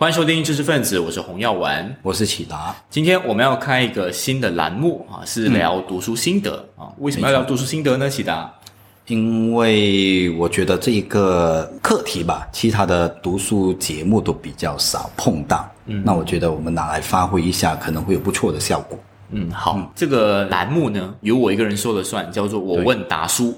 欢迎收听知识分子，我是洪耀文，我是启达。今天我们要开一个新的栏目啊，是聊读书心得啊。为什么要聊读书心得呢？启达，因为我觉得这一个课题吧，其他的读书节目都比较少碰到。嗯，那我觉得我们拿来发挥一下，可能会有不错的效果。嗯，好，这个栏目呢，由我一个人说了算，叫做“我问答书”。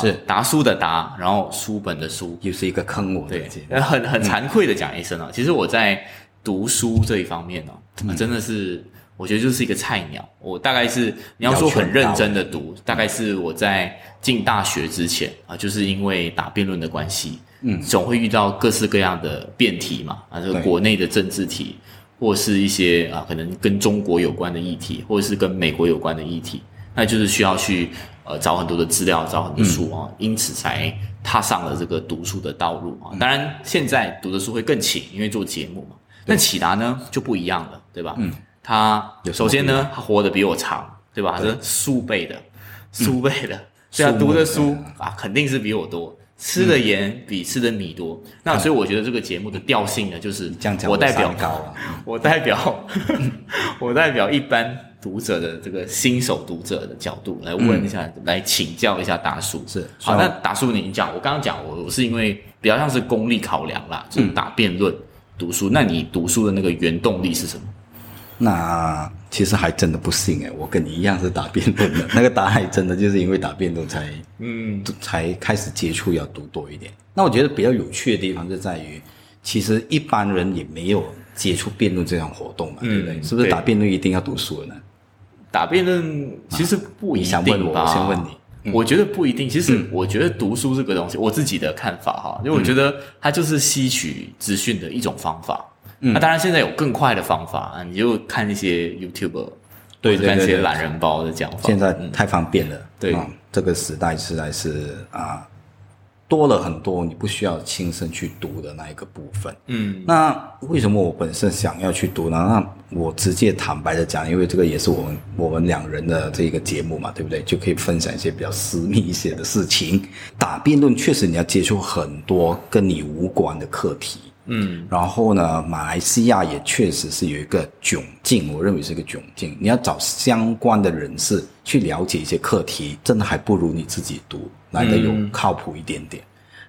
是达叔的达，然后书本的书，又是一个坑我。对，很很惭愧的讲一声啊，其实我在读书这一方面呢，真的是我觉得就是一个菜鸟。我大概是你要说很认真的读，大概是我在进大学之前啊，就是因为打辩论的关系，嗯，总会遇到各式各样的辩题嘛，啊，这个国内的政治题，或是一些啊可能跟中国有关的议题，或者是跟美国有关的议题，那就是需要去。呃，找很多的资料，找很多书啊，因此才踏上了这个读书的道路啊。当然，现在读的书会更勤，因为做节目嘛。那启达呢就不一样了，对吧？嗯，他首先呢，他活得比我长，对吧？他是数倍的，数倍的，所以他读的书啊，肯定是比我多。吃的盐比吃的米多，那所以我觉得这个节目的调性呢，就是我代表高我代表 我代表一般读者的这个新手读者的角度来问一下，来请教一下达叔。是好，那达叔你讲，我刚刚讲我我是因为比较像是功利考量啦，就是打辩论读书。那你读书的那个原动力是什么？那其实还真的不信哎，我跟你一样是打辩论的。那个答案真的就是因为打辩论才，嗯，才开始接触要读多一点。那我觉得比较有趣的地方就在于，其实一般人也没有接触辩论这项活动嘛，对不对？是不是打辩论一定要读书呢？打辩论其实不一定吧？我先问你，我觉得不一定。其实我觉得读书这个东西，我自己的看法哈，因为我觉得它就是吸取资讯的一种方法。那当然，现在有更快的方法啊！你就看一些 YouTube，对对对，看一些懒人包的讲法。现在太方便了，对，这个时代实在是啊，多了很多你不需要亲身去读的那一个部分。嗯，那为什么我本身想要去读呢？那我直接坦白的讲，因为这个也是我们我们两人的这个节目嘛，对不对？就可以分享一些比较私密一些的事情。打辩论确实你要接触很多跟你无关的课题。嗯，然后呢，马来西亚也确实是有一个窘境，我认为是一个窘境。你要找相关的人士去了解一些课题，真的还不如你自己读来的有靠谱一点点。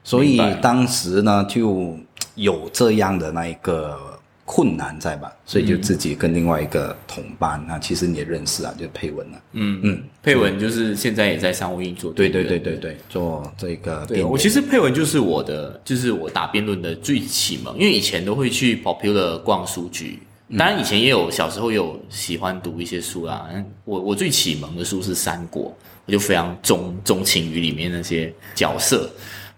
所以当时呢，就有这样的那一个。困难在吧，所以就自己跟另外一个同伴，那其实你也认识啊，就是佩文啊。嗯嗯，佩文就是现在也在商务运作。对对对对对，做这个。对我其实佩文就是我的，就是我打辩论的最启蒙，因为以前都会去 Popular 逛书局，当然以前也有小时候有喜欢读一些书啦。我我最启蒙的书是《三国》，我就非常钟钟情于里面那些角色，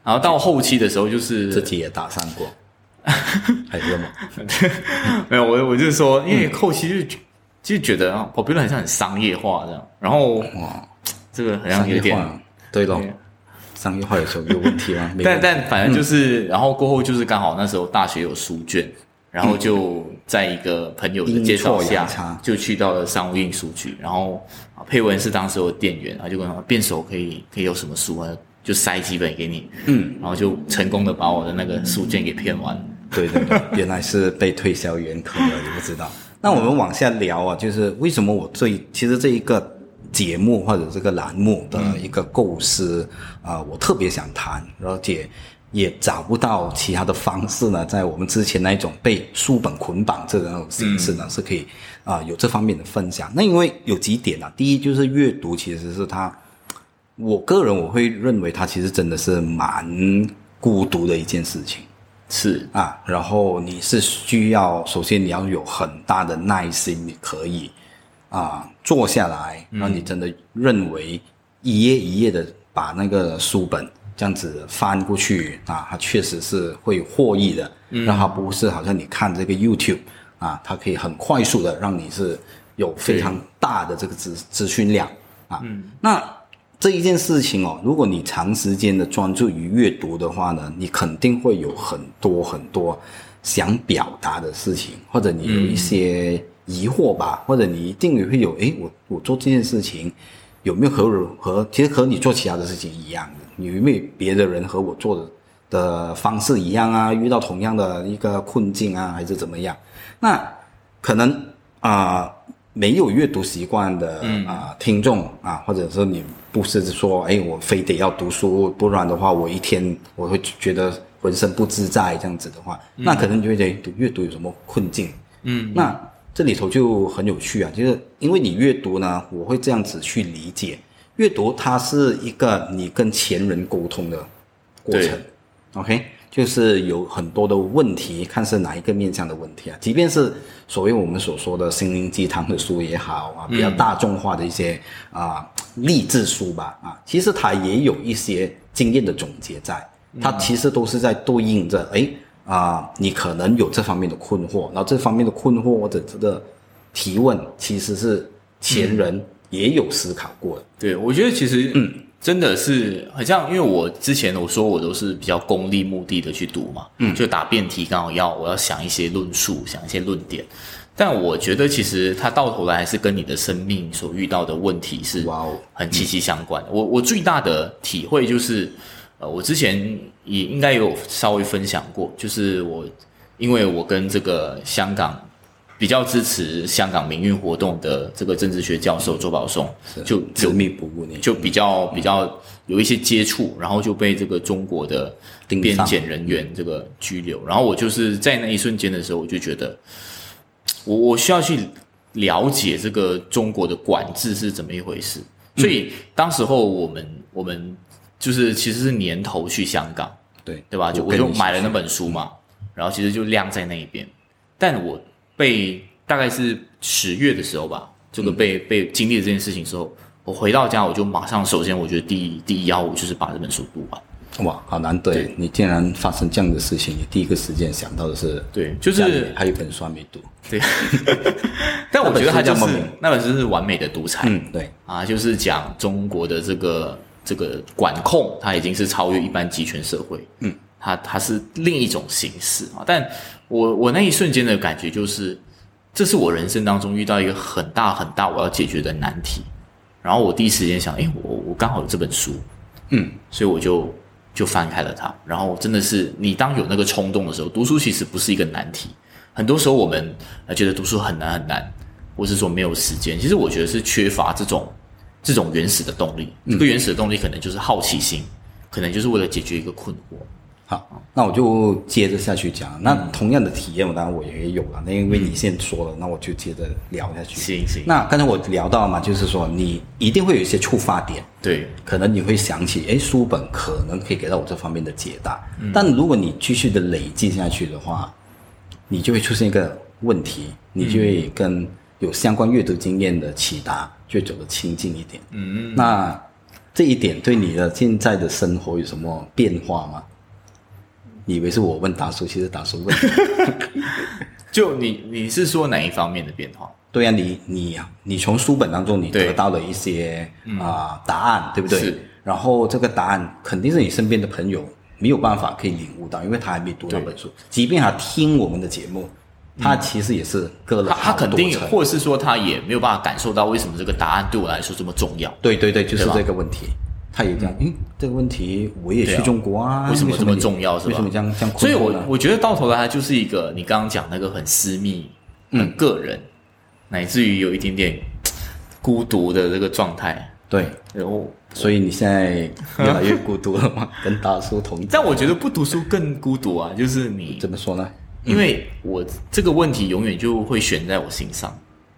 然后到后期的时候就是自己也打三国。还是吗？没有，我我就是说，因为后期就就觉得啊，我觉得很像很商业化这样，然后哇，这个好像有点对咯，商业化有时候有问题吗？但但反正就是，然后过后就是刚好那时候大学有书卷，然后就在一个朋友的介绍下，就去到了商务印书局，然后佩文是当时的店员，他就跟他说，辩手可以可以有什么书啊？就塞几本给你，嗯，然后就成功的把我的那个书卷给骗完。对对对，原来是被推销员坑了，你不知道。那我们往下聊啊，就是为什么我最其实这一个节目或者这个栏目的一个构思啊，我特别想谈，而且也找不到其他的方式呢，在我们之前那一种被书本捆绑这种形式呢，是可以啊有这方面的分享。那因为有几点啊，第一就是阅读其实是它，我个人我会认为它其实真的是蛮孤独的一件事情。是。啊，然后你是需要，首先你要有很大的耐心，你可以啊坐下来，然后你真的认为一页一页的把那个书本这样子翻过去啊，它确实是会获益的，让它不是好像你看这个 YouTube 啊，它可以很快速的让你是有非常大的这个资资讯量啊，嗯。那。这一件事情哦，如果你长时间的专注于阅读的话呢，你肯定会有很多很多想表达的事情，或者你有一些疑惑吧，或者你一定也会有，诶，我我做这件事情有没有和和其实和你做其他的事情一样的？有没有别的人和我做的的方式一样啊，遇到同样的一个困境啊，还是怎么样？那可能啊、没有阅读习惯的啊、听众啊，或者是你不是说哎我非得要读书，不然的话我一天我会觉得浑身不自在这样子的话，那可能你觉得读阅读有什么困境？嗯，那这里头就很有趣啊，就是因为你阅读呢，我会这样子去理解，阅读它是一个你跟前人沟通的过程，OK，就是有很多的问题，看是哪一个面向的问题啊，即便是所谓我们所说的心灵鸡汤的书也好啊，比较大众化的一些啊、励志书吧啊，其实他也有一些经验的总结在，他其实都是在对应着哎。啊、你可能有这方面的困惑，然后这方面的困惑或者这个提问，其实是前人也有思考过的。对，我觉得其实嗯，真的是很像，因为我之前我说我都是比较功利目的的去读嘛，嗯，就答辩题刚好要我要想一些论述，想一些论点，但我觉得其实它到头来还是跟你的生命所遇到的问题是哇哦很息息相关。我我最大的体会就是，呃，我之前也应该有稍微分享过，就是我因为我跟这个香港比较支持香港民运活动的这个政治学教授周宝松，就执迷不悟你就比较比较有一些接触，然后就被这个中国的边检人员这个拘留。然后我就是在那一瞬间的时候，我就觉得，我我需要去了解这个中国的管制是怎么一回事。所以当时候我们我们就是其实是年头去香港，对对吧？就我就买了那本书嘛，然后其实就晾在那一边。但我被大概是十月的时候吧，这个被、被经历了这件事情之后，我回到家我就马上，首先我觉得第一第一要务就是把这本书读完。哇，好难得对你竟然发生这样的事情，你第一个时间想到的是，对，就是还有一本书还没读。对，但我觉得它就是 那本书是完美的独裁。嗯，对，啊，就是讲中国的这个这个管控，它已经是超越一般集权社会。嗯，它它是另一种形式啊。但我我那一瞬间的感觉就是，这是我人生当中遇到一个很大很大我要解决的难题。然后我第一时间想，诶，我我刚好有这本书，嗯，所以我就就翻开了它。然后真的是，你当有那个冲动的时候，读书其实不是一个难题。很多时候我们呃觉得读书很难很难，或是说没有时间，其实我觉得是缺乏这种这种原始的动力。这个原始的动力可能就是好奇心，可能就是为了解决一个困惑。好，那我就接着下去讲。那同样的体验，我当然我也有了。那因为你先说了，那我就接着聊下去。行行，那刚才我聊到嘛，就是说你一定会有一些触发点，对可能你会想起，哎，书本可能可以给到我这方面的解答。但如果你继续的累积下去的话，你就会出现一个问题，你就会跟有相关阅读经验的启达就走得亲近一点。嗯，那这一点对你的现在的生活有什么变化吗？你以为是我问达叔，其实达叔问。就你你是说哪一方面的变化？对呀、你你你从书本当中你得到了一些啊、答案，对不对是？然后这个答案肯定是你身边的朋友没有办法可以领悟到，因为他还没读那本书。即便他听我们的节目，他其实也是割了他他肯定，或者是说他也没有办法感受到为什么这个答案对我来说这么重要。对对对，就是这个问题。他也这样，嗯，这个问题我也去中国啊，为什么这么重要是吧为什么这样这样所以我？我觉得到头来，它就是一个你刚刚讲那个很私密、很个人，乃至于有一点点孤独的这个状态。对，然后，所以你现在越来越孤独了吗？跟大叔同在，但我觉得不读书更孤独啊，就是你，怎么说呢？因为我这个问题永远就会悬在我心上，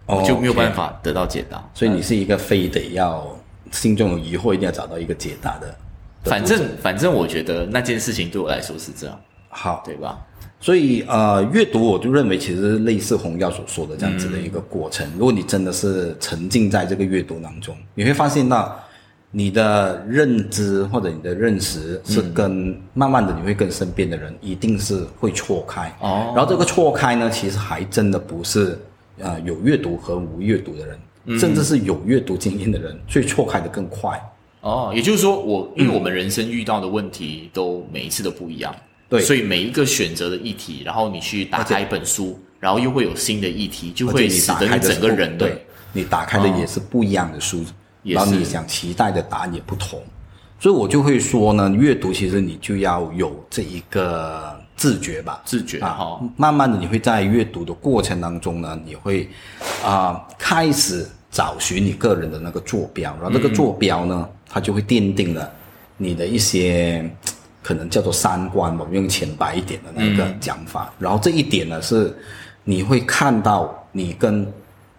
哦我就没有办法得到解答。所以你是一个非得要心中有疑惑，一定要找到一个解答的。反正反正我觉得那件事情对我来说是这样，好，对吧？所以呃，阅读我就认为其实类似洪耀所说的这样子的一个过程。如果你真的是沉浸在这个阅读当中，你会发现到你的认知或者你的认识是跟、慢慢的你会跟身边的人一定是会错开。哦然后这个错开呢，其实还真的不是呃有阅读和无阅读的人，甚至是有阅读经验的人，所以错开的更快。哦，也就是说我，因为我们人生遇到的问题都每一次都不一样，对。所以每一个选择的议题，然后你去打开一本书，然后又会有新的议题，就会使得你整个人的对，你打开的也是不一样的书，也然后你想期待的答案也不同，所以我就会说呢，阅读其实你就要有这一个自觉吧，自觉啊哈，慢慢的你会在阅读的过程当中呢，你会啊、开始找寻你个人的那个坐标，然后这个坐标呢，它就会奠定了你的一些可能叫做三观，我们用浅白一点的那个讲法。然后这一点呢是你会看到你跟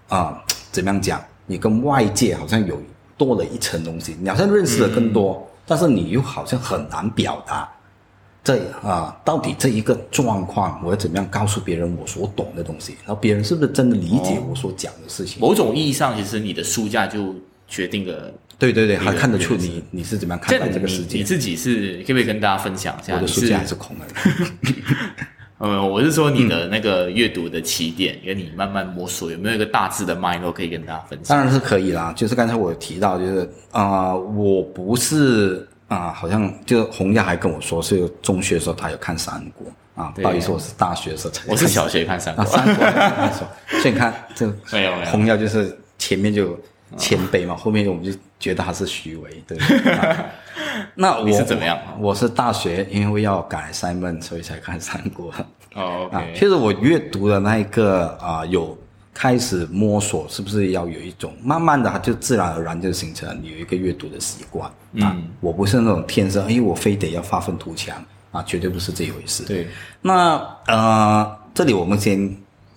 啊、怎么样讲，你跟外界好像有多了一层东西，你好像认识的更多，但是你又好像很难表达。这啊，到底这一个状况，我要怎么样告诉别人我所懂的东西，然后别人是不是真的理解我所讲的事情？某种意义上，其实你的书架就决定了。对对对，个还看得出你你是怎么样看待这个世界你。自己是可不可以跟大家分享一下？我的书架还是空的。呃，我是说你的那个阅读的起点，跟你慢慢摸索，有没有一个大致的脉络可以跟大家分享？当然是可以啦，就是刚才我有提到，就是啊、我不是啊、好像就洪亚还跟我说，是中学的时候他有看三国啊，不好意思，我是大学的时候才看。我是小学看三啊，国，所以你看这没有没有洪耀就是前面就有谦卑嘛，后面我们就觉得他是虚伪，对。啊那我是怎么样我是大学因为要改 assignment，所以才看三国。哦其实我阅读的那一个啊、有开始摸索，是不是要有一种慢慢的，它就自然而然就形成你有一个阅读的习惯啊。我不是那种天生，哎，我非得要发愤图强啊，绝对不是这一回事。对，那呃，这里我们先，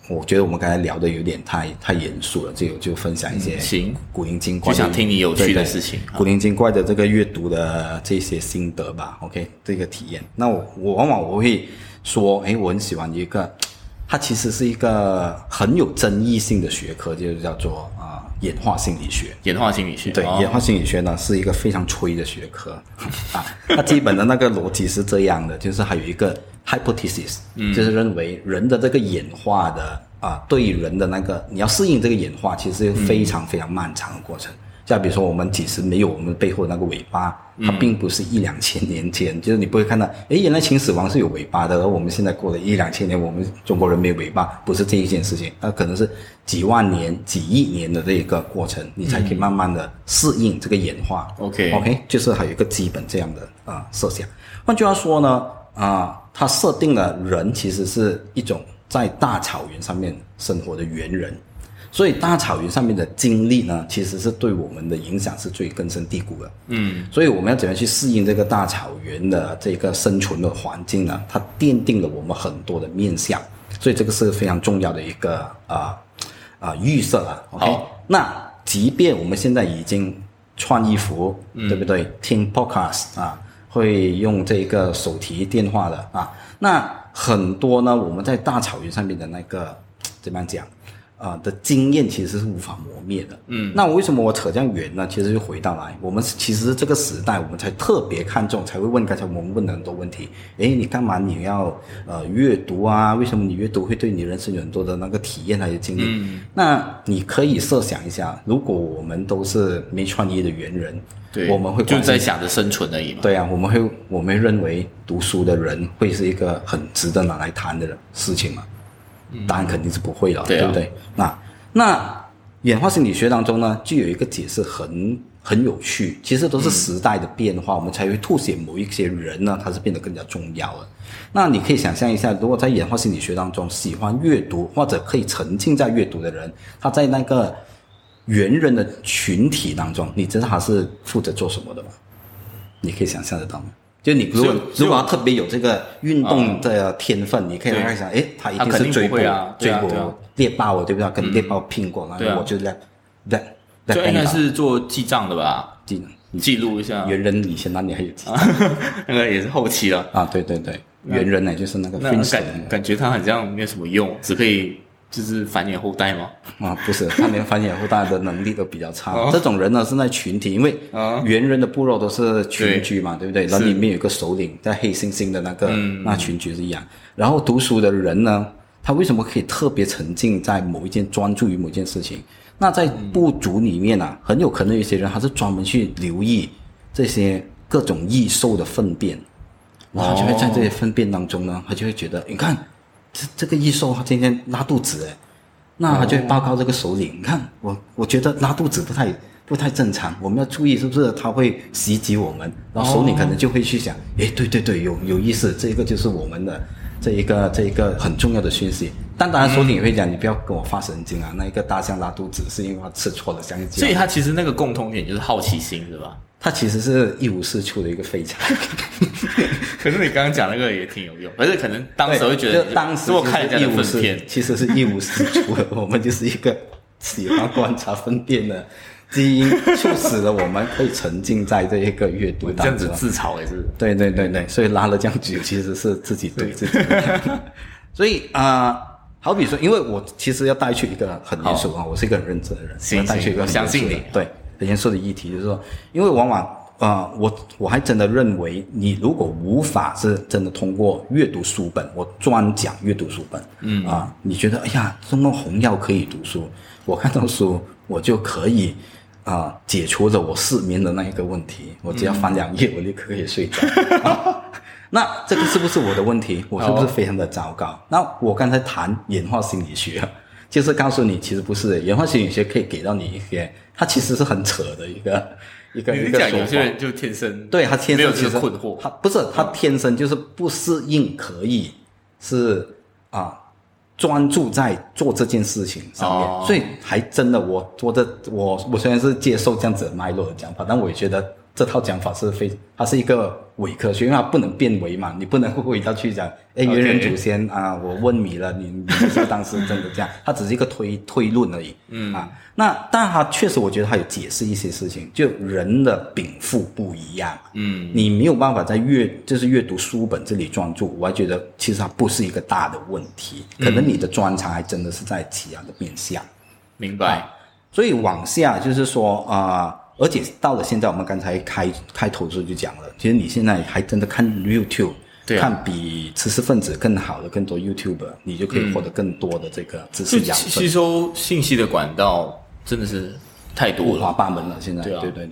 我觉得我们刚才聊的有点太太严肃了，就就分享一些嗯行古灵精怪的，就想听你有趣的事情古灵精怪的这个阅读的这些心得吧。OK，这个体验。那我我往往我会说，哎，我很喜欢一个，它其实是一个很有争议性的学科，就是叫做啊、演化心理学。演化心理学，对，哦演化心理学呢是一个非常吹的学科 啊。它基本的那个逻辑是这样的，就是还有一个 hypothesis，、就是认为人的这个演化的啊，对于人的那个你要适应这个演化，其实是非常非常漫长的过程。像比如说，我们其实没有我们背后那个尾巴，它并不是一两千年前，就是你不会看到，诶，原来秦始皇是有尾巴的，而我们现在过了一两千年，我们中国人没有尾巴，不是这一件事情，那可能是几万年、几亿年的这一个过程，你才可以慢慢的适应这个演化。OK OK，就是还有一个基本这样的啊、设想。换句话说呢，啊、它设定了人其实是一种在大草原上面生活的猿人，所以大草原上面的经历呢，其实是对我们的影响是最根深蒂固的。嗯，所以我们要怎样去适应这个大草原的这个生存的环境呢？它奠定了我们很多的面相，所以这个是非常重要的一个啊啊、预设啊。OK，好那即便我们现在已经穿衣服，对不对？听 podcast 啊，会用这个手提电话的啊，那很多呢，我们在大草原上面的那个怎么样讲？啊、的经验其实是无法磨灭的。嗯，那为什么我扯这样远呢？其实就回到来，我们其实这个时代，我们才特别看重，才会问刚才我们问的很多问题。诶，你干嘛你要呃阅读啊？为什么你阅读会对你人生有很多的那个体验还有经历？嗯，那你可以设想一下，如果我们都是没创业的猿人，对，我们会就在想着生存而已嘛。对啊，我们会我们认为读书的人会是一个很值得拿来谈的事情嘛？答案肯定是不会了，对啊不对？那那演化心理学当中呢，就有一个解释很很有趣，其实都是时代的变化，我们才会凸显某一些人呢，他是变得更加重要了。那你可以想象一下，如果在演化心理学当中，喜欢阅读或者可以沉浸在阅读的人，他在那个猿人的群体当中，你知道他是负责做什么的吗？你可以想象得到吗？就你如果如果他特别有这个运动的天分，你可以看一下，诶，他一定定是追捕不会啊追捕啊对啊猎豹，对不对？跟猎豹拼过，然对啊后我就来来来就应该是做记账的吧，技能。记录一下。猿人以前那里还有技 那个也是后期了。啊，对对对，猿人呢就是那个那感感觉他好像没有什么用，只可以就是繁衍后代吗？啊，不是，他连繁衍后代的能力都比较差。这种人呢是在群体，因为哦猿人的部落都是群居嘛，对不对？那里面有个首领，在黑猩猩的那个、那群居是一样。然后读书的人呢，他为什么可以特别沉浸在某一件专注于某件事情？那在部族里面啊，很有可能有些人他是专门去留意这些各种异兽的粪便，然后他就会在这些粪便当中呢，他就会觉得，你看这这个异兽它今天拉肚子哎。那他就会报告这个首领，你看我，我觉得拉肚子不太不不太正常，我们要注意是不是他会袭击我们？然后首领可能就会去想，诶，对对对，有有意思，这个就是我们的这一个这一个很重要的讯息。但当然，首领也会讲，你不要跟我发神经啊！那一个大象拉肚子是因为它吃错了香蕉。所以它其实那个共通点就是好奇心，是吧？它其实是一无是处的一个废柴。可是你刚刚讲那个也挺有用，而且可能当时会觉得，当时我看人家的粪便，其实是一无是处的。我们就是一个喜欢观察粪便的基因，促使了我们可以沉浸在这一个阅读当中。这样子自嘲也是。对对对对，所以拉了这样久，其实是自己对自己。所以啊。好比说，因为我其实要带去一个很严肃啊，我是一个很认真的人，要带去一个相信你对很严肃的议题，就是说，因为往往啊，我我还真的认为，你如果无法是真的通过阅读书本，我专讲阅读书本，嗯啊，你觉得哎呀，这么红药可以读书，我看到书我就可以啊解除了我失眠的那一个问题，我只要翻两页，我立刻可以睡着。那这个是不是我的问题？我是不是非常的糟糕？那我刚才谈演化心理学，就是告诉你，其实不是演化心理学可以给到你一些，它其实是很扯的一个 一个一个说法。有些人就天生对他天生其实困惑，他不是他天生就是不适应，可以是啊专注在做这件事情上面，所以还真的我我的我我虽然是接受这样子脉络的讲法，但我也觉得。这套讲法是非，它是一个伪科学，因为它不能变伪嘛，你不能回到去讲，哎，猿人祖先啊，我问你了，你你是当时真的这样？它只是一个推推论而已，嗯啊，那但它确实，我觉得它有解释一些事情，就人的禀赋不一样，嗯，你没有办法在阅就是阅读书本这里专注，我还觉得其实它不是一个大的问题，可能你的专长还真的是在其他的面向，明白？所以往下就是说啊。而且到了现在，我们刚才开开头时候就讲了，其实你现在还真的看 YouTube，看比知识分子更好的更多 YouTube，你就可以获得更多的这个知识养分。吸收信息的管道真的是太多了，五花八门了。现在对对，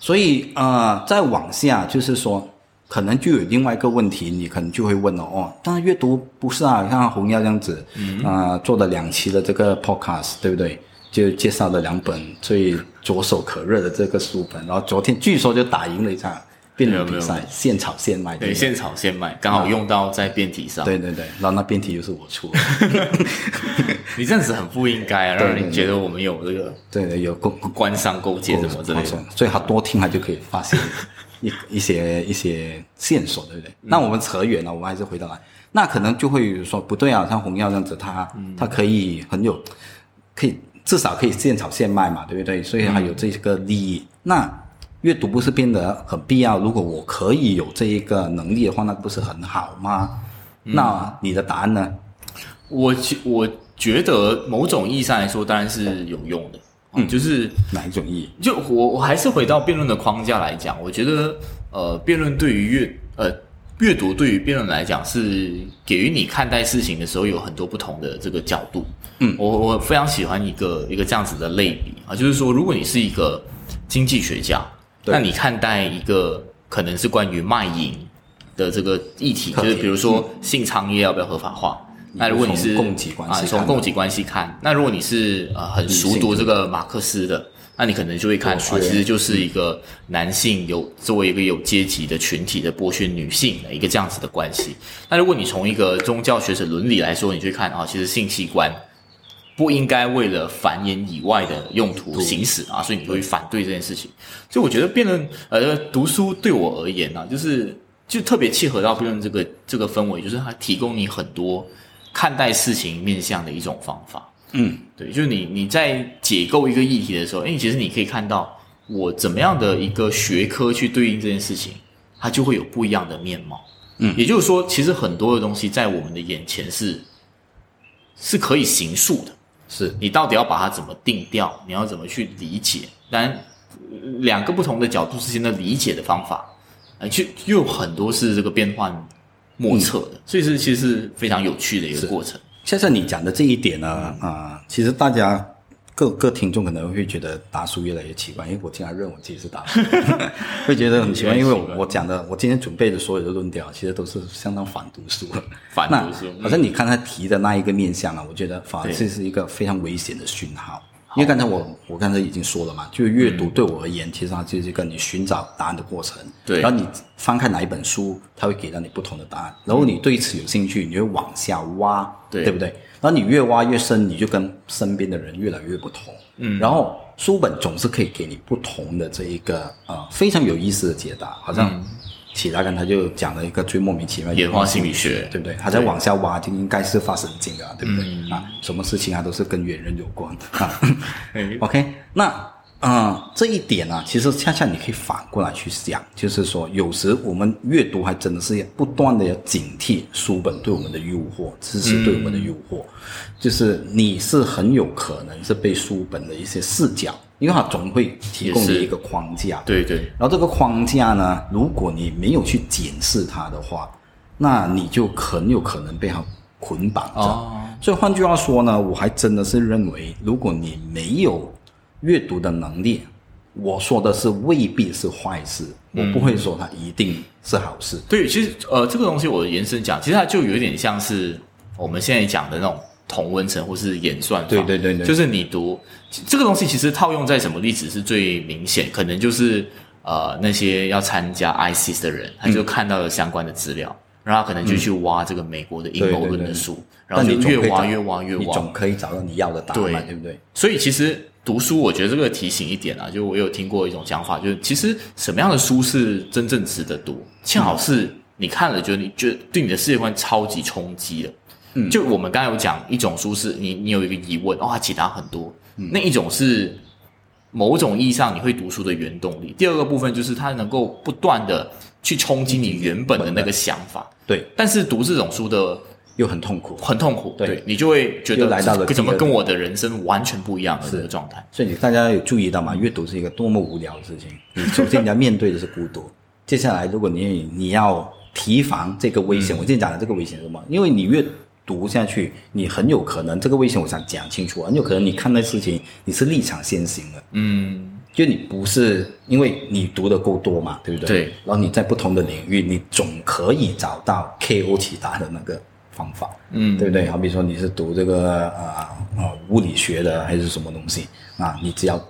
所以啊，再往下就是说，可能就有另外一个问题，你可能就会问了哦，当然阅读不是啊，像红药这样子，啊，做了两期的这个 Podcast，对不对？就介绍了两本最着手可热的这个书本，然后昨天据说就打赢了一场辩论比赛，现炒现卖。对，现炒现卖，刚好用到在辩题上。对对对，然后那辩题就是我出。你这样子很不应该啊，让人觉得我们有这个 对对有勾官商勾结什么之类的。所以他多听，他就可以发现一 一些一些线索，对不对？那我们扯远了，我们还是回到来，那可能就会说不对啊，像红药这样子，他他可以很有可以。至少可以现炒现卖嘛，对不对？所以还有这个利益。那阅读不是变得很必要？如果我可以有这一个能力的话，那不是很好吗？那你的答案呢？我我觉得某种意义上来说，当然是有用的。嗯，就是哪一种意义？就我我还是回到辩论的框架来讲，我觉得呃，辩论对于阅呃。阅读对于辩论来讲，是给予你看待事情的时候有很多不同的这个角度。嗯，我我非常喜欢一个一个这样子的类比啊，就是说，如果你是一个经济学家，那你看待一个可能是关于卖淫的这个议题，就是比如说性商业要不要合法化？那如果你是啊从供给关系看，那如果你是呃很熟读这个马克思的。那你可能就会看出，其实就是一个男性有作为一个有阶级的群体的剥削女性的一个这样子的关系。那如果你从一个宗教学者伦理来说，你去看啊，其实性器官不应该为了繁衍以外的用途行使啊，所以你会反对这件事情。所以我觉得辩论呃读书对我而言呢，就是就特别契合到辩论这个这个氛围，就是它提供你很多看待事情面向的一种方法。嗯，对，就是你你在解构一个议题的时候，哎，其实你可以看到我怎么样的一个学科去对应这件事情，它就会有不一样的面貌。嗯，也就是说，其实很多的东西在我们的眼前是是可以形塑的，是你到底要把它怎么定调，你要怎么去理解？当然，两个不同的角度之间的理解的方法，哎，就又有很多是这个变幻莫测的，所以是其实是非常有趣的一个过程。像像你讲的这一点呢，啊，其实大家各各听众可能会觉得达叔越来越奇怪，因为我经常认我自己是达叔，会觉得很奇怪，因为我我讲的，我今天准备的所有的论调，其实都是相当反读书了。反读书，好像你看他提的那一个面相啊，我觉得反而这是一个非常危险的讯号。因为刚才我我刚才已经说了嘛，就是阅读对我而言，其实它就是一个你寻找答案的过程。对然后你翻开哪一本书，它会给到你不同的答案。然后你对此有兴趣，你就往下挖，对不对？然后你越挖越深，你就跟身边的人越来越不同。嗯，然后书本总是可以给你不同的这一个呃非常有意思的解答，好像启达刚才就讲了一个最莫名其妙的演化心理学对不对？他在往下挖，就应该是发神经啊，对不对？啊，什么事情啊都是跟猿人有关啊。OK，那嗯，这一点啊、其实恰恰你可以反过来去想，就是说，有时我们阅读还真的是要不断的要警惕书本对我们的诱惑，知识对我们的诱惑，就是你是很有可能是被书本的一些视角，因为它总会提供你一个框架，对对，然后这个框架呢，如果你没有去检视它的话，那你就很有可能被它捆绑着。哦。所以换句话说呢，我还真的是认为，如果你没有阅读的能力，我说的是未必是坏事，我不会说它一定是好事。对，其实呃，这个东西我延伸讲，其实它就有点像是我们现在讲的那种同温层或是演算法。对对对对就是你读这个东西，其实套用在什么例子是最明显？可能就是呃那些要参加 ISIS 的人，他就看到了相关的资料，然后他可能就去挖这个美国的阴谋论的书，然后就越挖越挖越挖。你总可以找到你要的答案对不对？所以其实读书，我觉得这个提醒一点啊，就我有听过一种讲法，就是其实什么样的书是真正值得读，恰好是你看了，觉得你觉得对你的世界观超级冲击的。嗯，就我们刚才有讲，一种书是你你有一个疑问，哇、解答很多；那一种是某种意义上你会读书的原动力。第二个部分就是它能够不断的去冲击你原本的那个想法。对，但是读这种书的又很痛苦。很痛苦，对你就会觉得来到了怎么跟我的人生完全不一样的这个状态。所以大家有注意到吗？阅读是一个多么无聊的事情。你首先你要面对的是孤独，接下来如果你你要提防这个危险，我今天讲的这个危险是什么？因为你越读下去，你很有可能这个危险，我想讲清楚，很有可能你看待事情你是立场先行的，嗯，就你不是因为你读的够多嘛，对不对？对。然后你在不同的领域，你总可以找到 KO 其他的那个方法，嗯对不对？好比说你是读这个呃呃物理学的还是什么东西啊，你只要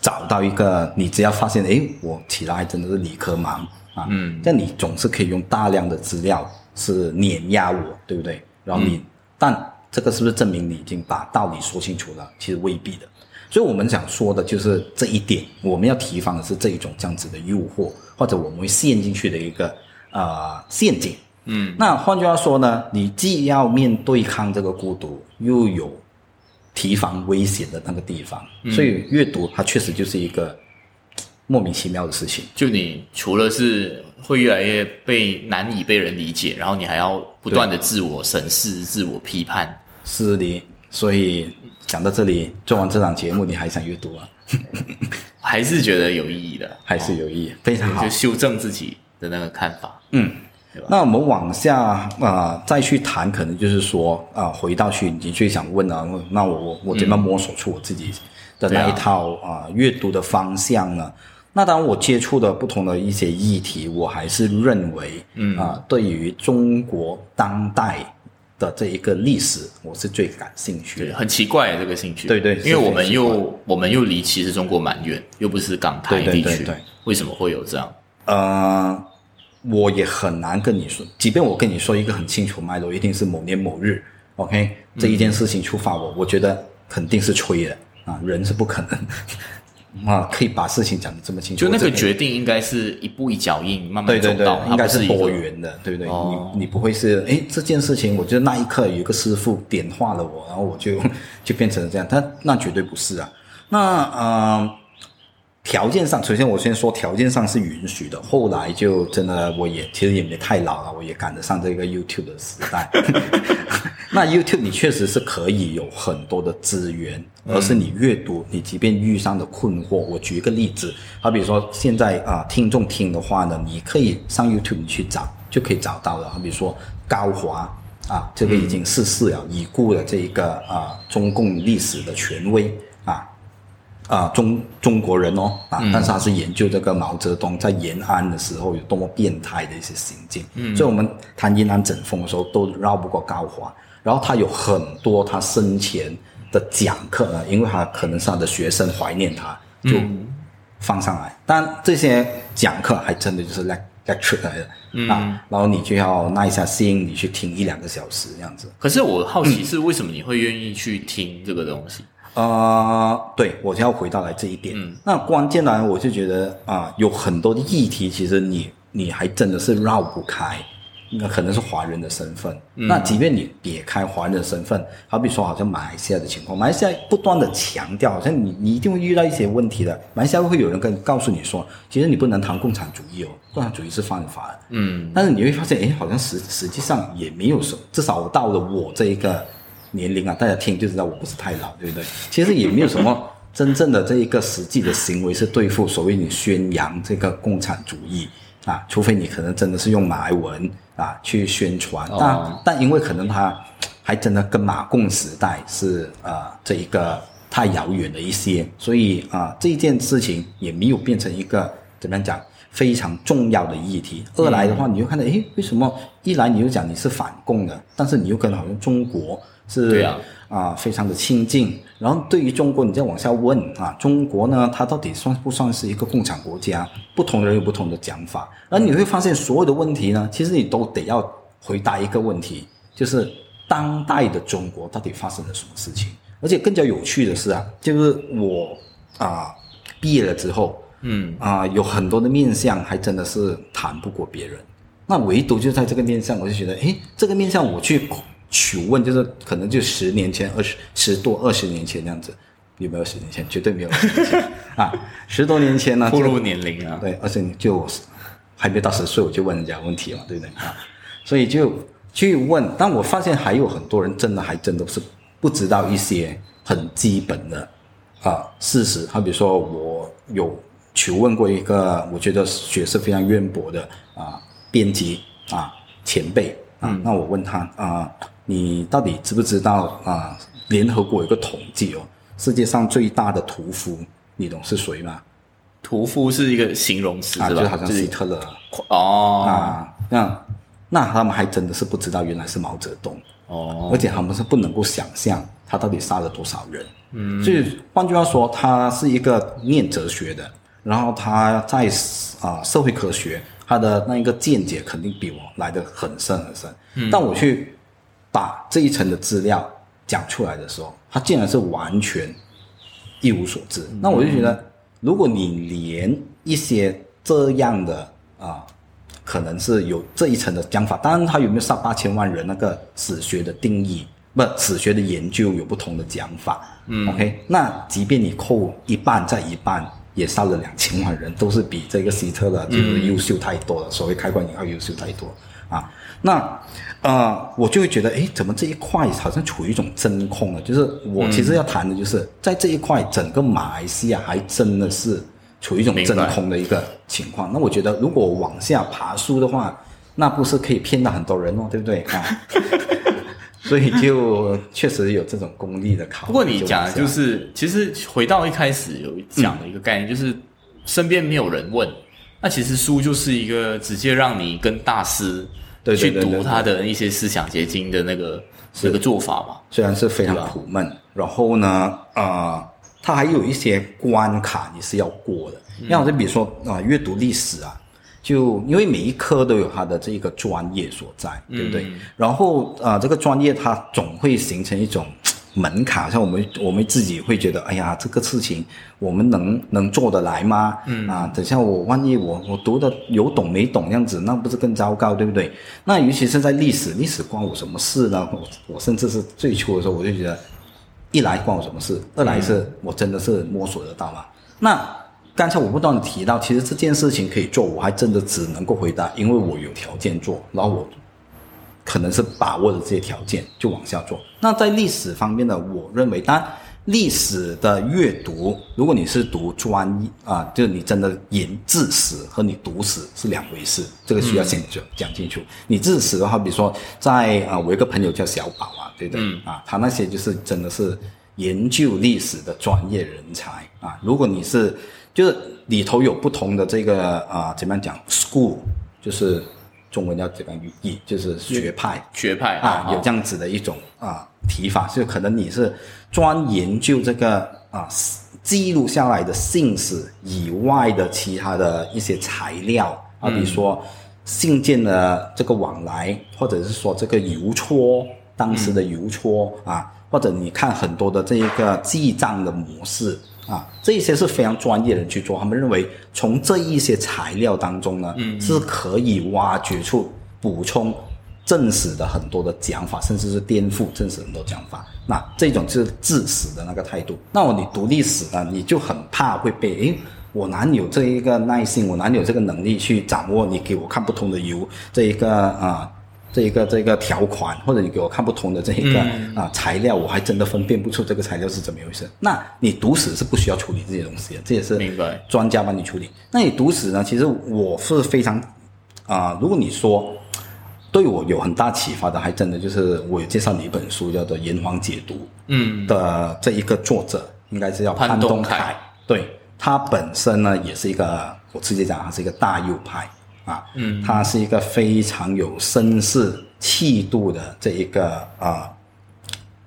找到一个，你只要发现，诶，我起来真的是理科盲啊，嗯，但你总是可以用大量的资料是碾压我，对不对？然后你，但这个是不是证明你已经把道理说清楚了？其实未必的。所以我们想说的就是这一点，我们要提防的是这一种这样子的诱惑，或者我们会陷进去的一个呃陷阱。嗯，那换句话说呢，你既要面对抗这个孤独，又有提防危险的那个地方，所以阅读它确实就是一个莫名其妙的事情。就你除了是会越来越被难以被人理解，然后你还要不断的自我审视、自我批判。是的，所以讲到这里，做完这档节目，你还想阅读啊？还是觉得有意义的，还是有意义，非常好就。修正自己的那个看法。嗯那我们往下啊、呃再去谈，可能就是说啊、回到去你最想问啊，那我我我怎么摸索出我自己的那一套啊、阅读的方向呢？那当我接触的不同的一些议题，我还是认为，嗯啊、对于中国当代的这一个历史，我是最感兴趣对，的。很奇怪这个兴趣。对对因为我们又我们又离其实中国蛮远，又不是港台地区，对对对对为什么会有这样？呃，我也很难跟你说，即便我跟你说一个很清楚脉络，一定是某年某日，OK，这一件事情触发我，我觉得肯定是吹的啊，人是不可能啊，可以把事情讲的这么清楚。就那个决定应该是一步一脚印，慢慢走到，，应该是多元的，对不对？哦你你不会是哎这件事情，我觉得那一刻有一个师傅点化了我，然后我就 就变成了这样，但那绝对不是啊。那呃，条件上，首先我先说条件上是允许的，后来就真的我也其实也没太老了，我也赶得上这个 YouTube 的时代。那 YouTube 你确实是可以有很多的资源，而是你阅读，你即便遇上的困惑，我举一个例子，好比说现在啊、听众听的话呢，你可以上 YouTube 你去找，就可以找到了。好比说高华啊，这个已经逝世了，已故的这一个啊中共历史的权威啊。啊，中中国人哦，啊，但是他是研究这个毛泽东在延安的时候有多么变态的一些行径，嗯，所以我们谈延安整风的时候都绕不过高华，然后他有很多他生前的讲课呢，因为他可能是他的学生怀念他，就放上来。但这些讲课还真的就是 lecture 来的啊，然后你就要耐下心，你去听一两个小时这样子。可是我好奇是为什么你会愿意去听这个东西？呃，对，我就要回到来这一点。那关键呢，我就觉得啊，有很多的议题，其实你你还真的是绕不开。那可能是华人的身份。那即便你撇开华人的身份，好比说，好像马来西亚的情况，马来西亚不断的强调，好像你你一定会遇到一些问题的。马来西亚会有人跟告诉你说，其实你不能谈共产主义哦，共产主义是犯法的。嗯。但是你会发现，哎，好像实实际上也没有什么，至少我到了我这一个年龄啊，大家听就知道我不是太老，对不对？其实也没有什么真正的这一个实际的行为是对付所谓你宣扬这个共产主义。啊，除非你可能真的是用马来文啊去宣传，但但因为可能他还真的跟马共时代是啊这一个太遥远了一些，所以啊这件事情也没有变成一个怎么样讲非常重要的议题。二来的话，你就看到诶，为什么一来你就讲你是反共的，但是你又跟好像中国是啊非常的亲近。然后对于中国，你再往下问啊，中国呢，它到底算不算是一个共产国家？不同人有不同的讲法。而你会发现，所有的问题呢，其实你都得要回答一个问题，就是当代的中国到底发生了什么事情？而且更加有趣的是啊，就是我啊毕业了之后，嗯啊，有很多的面相还真的是谈不过别人。那唯独就在这个面相，我就觉得，诶，这个面相我去。求问就是可能就十年前、二十十多二十年前这样子，有没有十年前？绝对没有啊！十多年前呢，步入年龄啊，对，而且就还没到十岁，我就问人家问题了，对不对啊？所以就去问，但我发现还有很多人真的还真的是不知道一些很基本的啊事实。好比说我有求问过一个我觉得学识非常渊博的啊编辑啊前辈啊，那我问他啊。你到底知不知道啊？联合国有个统计哦，世界上最大的屠夫，你懂是谁吗？屠夫是一个形容词，就好像希特勒哦啊，那那他们还真的是不知道原来是毛泽东哦，而且他们是不能够想象他到底杀了多少人。嗯，所以换句话说，他是一个念哲学的，然后他在啊社会科学他的那一个见解肯定比我来的很深很深。嗯，但我去。把这一层的资料讲出来的时候，他竟然是完全一无所知。那我就觉得，如果你连一些这样的啊，可能是有这一层的讲法，当然他有没有杀八千万人，那个史学的定义，不，史学的研究有不同的讲法。嗯，OK，那即便你扣一半再一半，也杀了两千万人，都是比这个希特勒就是优秀太多了。所谓开关引号优秀太多啊，那。呃，我就会觉得，哎，怎么这一块好像处于一种真空了？就是我其实要谈的，就是在这一块，整个马来西亚还真的是处于一种真空的一个情况。那我觉得，如果往下爬书的话，那不是可以骗到很多人哦，对不对 啊？所以就确实有这种功利的考。不过你讲的就是，其实回到一开始有讲的一个概念，就是身边没有人问，那其实书就是一个直接让你跟大师。去读他的一些思想结晶的那个那个做法吧，虽然是非常苦闷，然后呢，呃，他还有一些关卡你是要过的。像就比如说啊，阅读历史啊，就因为每一科都有它的这个专业所在，对不对？然后啊，这个专业它总会形成一种。门槛，像我们我们自己会觉得，哎呀，这个事情我们能能做得来吗？嗯啊，等下我万一我我读的有懂没懂样子，那不是更糟糕，对不对？那尤其是在历史，历史关我什么事呢？我我甚至是最初的时候，我就觉得，一来关我什么事，二来是我真的是摸索得到吗？那刚才我不断的提到，其实这件事情可以做，我还真的只能够回答，因为我有条件做，然后我。可能是把握的这些条件就往下做。那在历史方面呢，我认为，当然历史的阅读，如果你是读专业啊，就是你真的研字史和你读史是两回事，这个需要先讲讲清楚。你字史的话，比如说在啊，我一个朋友叫小宝啊，对不对？啊，他那些就是真的是研究历史的专业人才啊。如果你是就是里头有不同的这个啊，怎么样讲？school 就是。中文叫怎么样语义？就是学派，学派啊，有这样子的一种啊提法，就可能你是专研究这个啊记录下来的信史以外的其他的一些材料啊，比如说信件的这个往来，或者是说这个邮戳当时的邮戳啊，或者你看很多的这一个记账的模式啊，这一些是非常专业的人去做，他们认为从这一些材料当中呢，是可以挖掘出补充。正史的很多的讲法，甚至是颠覆正史很多讲法，那这种就是致死的那个态度。那么你读历史呢，你就很怕会被诶，我哪有这一个耐心，我哪有这个能力去掌握你给我看不通的油这一个啊，这一个这个条款，或者你给我看不通的这一个啊材料，我还真的分辨不出这个材料是怎么回事。那你读史是不需要处理这些东西的，这也是明白专家帮你处理。那你读史呢，其实我是非常啊，如果你说。对我有很大启发的，还真的就是我有介绍你一本书，叫做《炎黄解读》。嗯，的这一个作者应该是叫潘东凯。对他本身呢，也是一个，我直接讲，他是一个大右派啊。嗯，他是一个非常有绅士气度的这一个啊，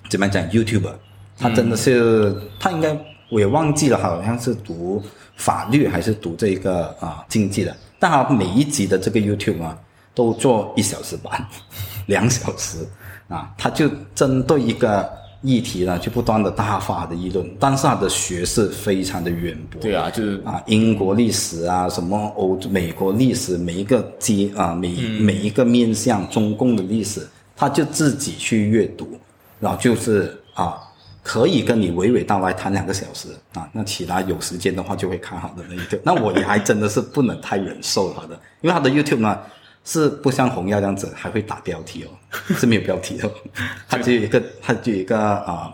怎么讲？YouTuber，他真的是，他应该我也忘记了，好像是读法律还是读这个啊经济的。但他每一集的这个 YouTube 啊。都做一小时班，两小时啊，他就针对一个议题呢，就不断的大发的议论，但是他的学识非常的渊博。对啊，就是啊，英国历史啊，什么欧美国历史，每一个阶啊，每每一个面向中共的历史，他就自己去阅读，然后就是啊，可以跟你娓娓道来谈两个小时啊，那其他有时间的话就会看好的那一个，那我也还真的是不能太忍受他的，因为他的 YouTube 呢。是不像红药这样子，还会打标题哦，是没有标题的，它只有一个，它就有一个啊，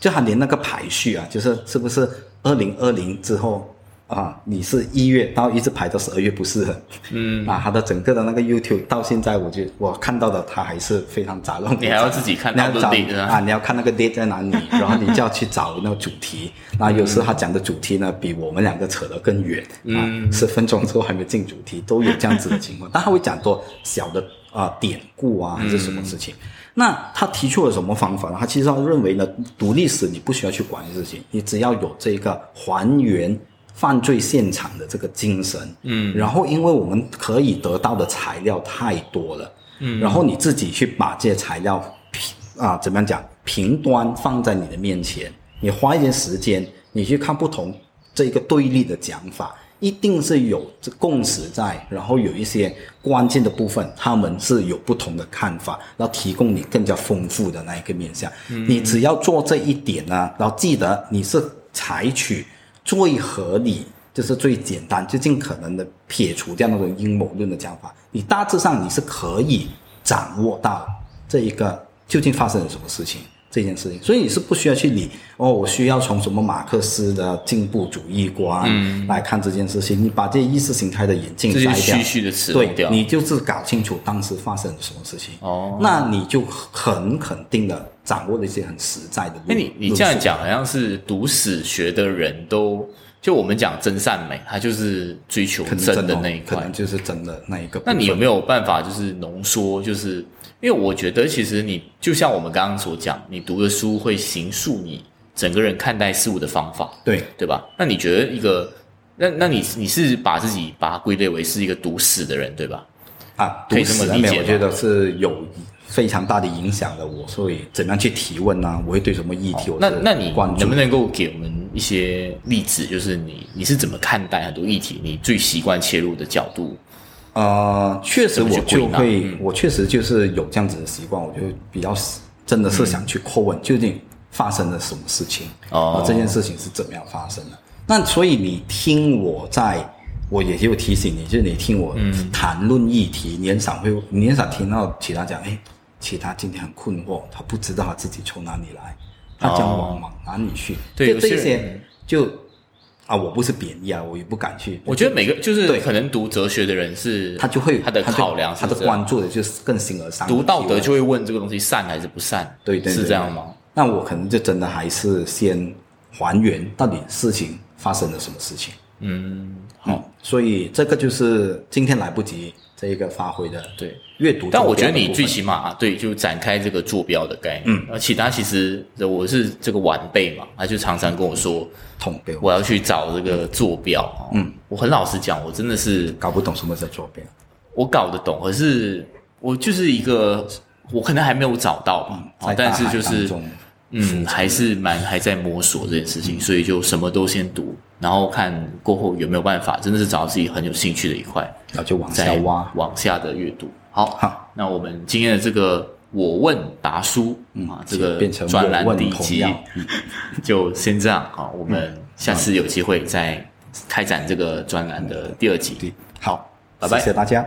就它连那个排序啊，就是是不是二零二零之后。啊，你是一月到一直排到十二月不适合，嗯，啊，他的整个的那个 YouTube 到现在，我就我看到的他还是非常杂乱。你还要自己看，你要找啊，你要看那个 date 在哪里，然后你就要去找那个主题。那有时他讲的主题呢，比我们两个扯得更远，啊，十分钟之后还没进主题，都有这样子的情况。但他会讲多小的啊典故啊，还是什么事情？那他提出了什么方法呢？他其实他认为呢，读历史你不需要去管事情，你只要有这个还原。犯罪现场的这个精神，嗯，然后因为我们可以得到的材料太多了，嗯，然后你自己去把这些材料平啊，怎么样讲，平端放在你的面前，你花一点时间，你去看不同这一个对立的讲法，一定是有这共识在，然后有一些关键的部分，他们是有不同的看法，然后提供你更加丰富的那一个面向。你只要做这一点呢，然后记得你是采取。最合理就是最简单，就尽可能的撇除掉那种阴谋论的讲法。你大致上你是可以掌握到这一个究竟发生了什么事情这件事情，所以你是不需要去理哦。我需要从什么马克思的进步主义观来看这件事情。你把这些意识形态的眼镜摘掉，虚虚的词对，你就是搞清楚当时发生了什么事情。哦，那你就很肯定的。掌握了一些很实在的。那你你这样讲，好像是读史学的人都就我们讲真善美，他就是追求真的那一块，可能就是真的那一个。那你有没有办法，就是浓缩？就是因为我觉得，其实你就像我们刚刚所讲，你读的书会形塑你整个人看待事物的方法，对对吧？那你觉得一个，那那你你是把自己把它归类为是一个读史的人，对吧？啊，可以这么理解，我觉得是有。非常大的影响的我，所以怎样去提问呢？我会对什么议题？那那你能不能够给我们一些例子？就是你你是怎么看待很多议题？你最习惯切入的角度？呃，确实我就会，我确实就是有这样子的习惯，我就比较真的是想去叩问究竟发生了什么事情哦，这件事情是怎么样发生的？那所以你听我在。我也就提醒你，就是你听我谈论议题，你很少会，你很少听到其他讲，哎，其他今天很困惑，他不知道他自己从哪里来，他将往往哪里去？就，这些就啊，我不是贬义啊，我也不敢去。我觉得每个就是可能读哲学的人是，他就会他的考量，他的关注的就是更形而上。读道德就会问这个东西善还是不善？对对，是这样吗？那我可能就真的还是先还原到底事情发生了什么事情。嗯，好，所以这个就是今天来不及这一个发挥的对阅读。但我觉得你最起码对，就展开这个坐标的概念。嗯，而其他其实我是这个晚辈嘛，他就常常跟我说，统标，我要去找这个坐标。嗯，我很老实讲，我真的是搞不懂什么叫坐标。我搞得懂，可是我就是一个，我可能还没有找到吧。但是就是。嗯，还是蛮还在摸索这件事情，所以就什么都先读，然后看过后有没有办法，真的是找到自己很有兴趣的一块，然后就往下挖，往下的阅读。好，好，那我们今天的这个我问答书啊，这个专栏第一集 就先这样啊，我们下次有机会再开展这个专栏的第二集。好，拜拜，谢谢大家。